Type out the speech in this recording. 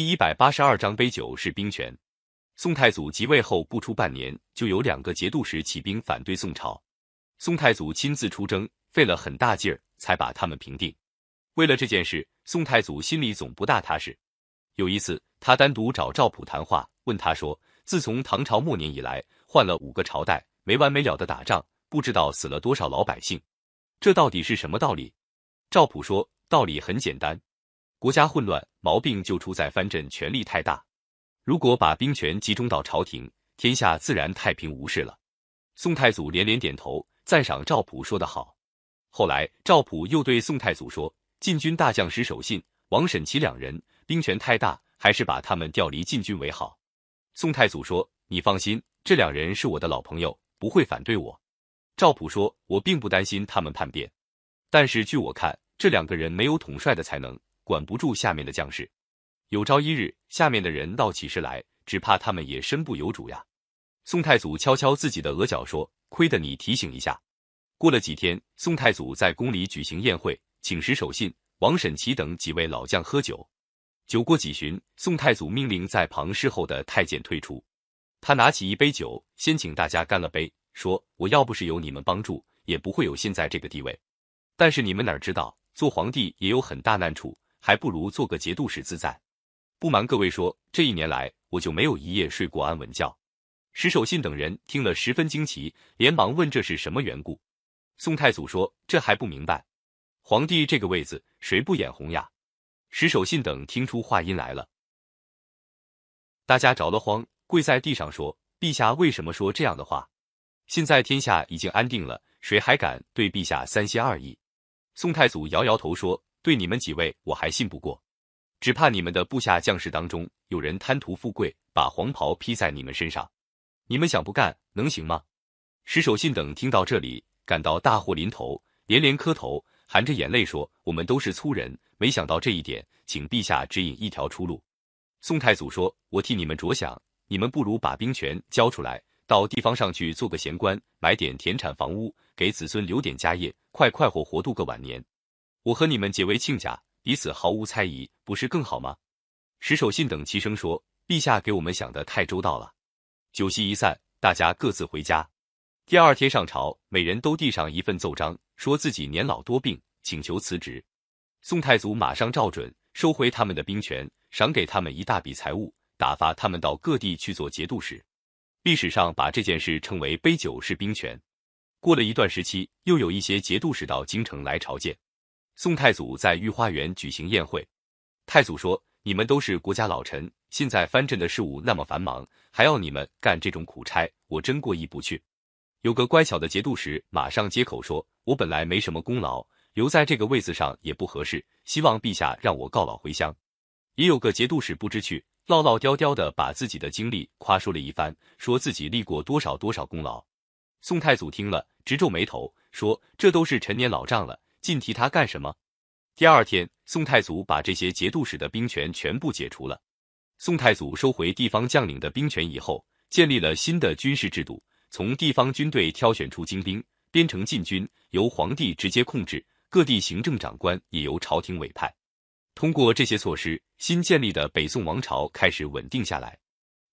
第一百八十二章杯酒释兵权。宋太祖即位后不出半年，就有两个节度使起兵反对宋朝。宋太祖亲自出征，费了很大劲儿才把他们平定。为了这件事，宋太祖心里总不大踏实。有一次，他单独找赵普谈话，问他说：“自从唐朝末年以来，换了五个朝代，没完没了的打仗，不知道死了多少老百姓，这到底是什么道理？”赵普说：“道理很简单。”国家混乱，毛病就出在藩镇权力太大。如果把兵权集中到朝廷，天下自然太平无事了。宋太祖连连点头，赞赏赵普说得好。后来赵普又对宋太祖说：“禁军大将石守信、王审琦两人兵权太大，还是把他们调离禁军为好。”宋太祖说：“你放心，这两人是我的老朋友，不会反对我。”赵普说：“我并不担心他们叛变，但是据我看，这两个人没有统帅的才能。”管不住下面的将士，有朝一日下面的人闹起事来，只怕他们也身不由主呀。宋太祖敲敲自己的额角说：“亏得你提醒一下。”过了几天，宋太祖在宫里举行宴会，请石守信、王审琦等几位老将喝酒。酒过几巡，宋太祖命令在旁侍候的太监退出。他拿起一杯酒，先请大家干了杯，说：“我要不是有你们帮助，也不会有现在这个地位。但是你们哪知道，做皇帝也有很大难处。”还不如做个节度使自在。不瞒各位说，这一年来我就没有一夜睡过安稳觉。石守信等人听了十分惊奇，连忙问这是什么缘故。宋太祖说：“这还不明白？皇帝这个位子，谁不眼红呀？”石守信等听出话音来了，大家着了慌，跪在地上说：“陛下为什么说这样的话？现在天下已经安定了，谁还敢对陛下三心二意？”宋太祖摇摇头说。对你们几位，我还信不过，只怕你们的部下将士当中有人贪图富贵，把黄袍披在你们身上，你们想不干能行吗？石守信等听到这里，感到大祸临头，连连磕头，含着眼泪说：“我们都是粗人，没想到这一点，请陛下指引一条出路。”宋太祖说：“我替你们着想，你们不如把兵权交出来，到地方上去做个闲官，买点田产房屋，给子孙留点家业，快快活活度个晚年。”我和你们结为亲家，彼此毫无猜疑，不是更好吗？石守信等齐声说：“陛下给我们想的太周到了。”酒席一散，大家各自回家。第二天上朝，每人都递上一份奏章，说自己年老多病，请求辞职。宋太祖马上照准，收回他们的兵权，赏给他们一大笔财物，打发他们到各地去做节度使。历史上把这件事称为“杯酒释兵权”。过了一段时期，又有一些节度使到京城来朝见。宋太祖在御花园举行宴会，太祖说：“你们都是国家老臣，现在藩镇的事务那么繁忙，还要你们干这种苦差，我真过意不去。”有个乖巧的节度使马上接口说：“我本来没什么功劳，留在这个位子上也不合适，希望陛下让我告老回乡。”也有个节度使不知趣，唠唠叨叨的把自己的经历夸说了一番，说自己立过多少多少功劳。宋太祖听了直皱眉头，说：“这都是陈年老账了。”进提他干什么？第二天，宋太祖把这些节度使的兵权全部解除了。宋太祖收回地方将领的兵权以后，建立了新的军事制度，从地方军队挑选出精兵，编成禁军，由皇帝直接控制；各地行政长官也由朝廷委派。通过这些措施，新建立的北宋王朝开始稳定下来。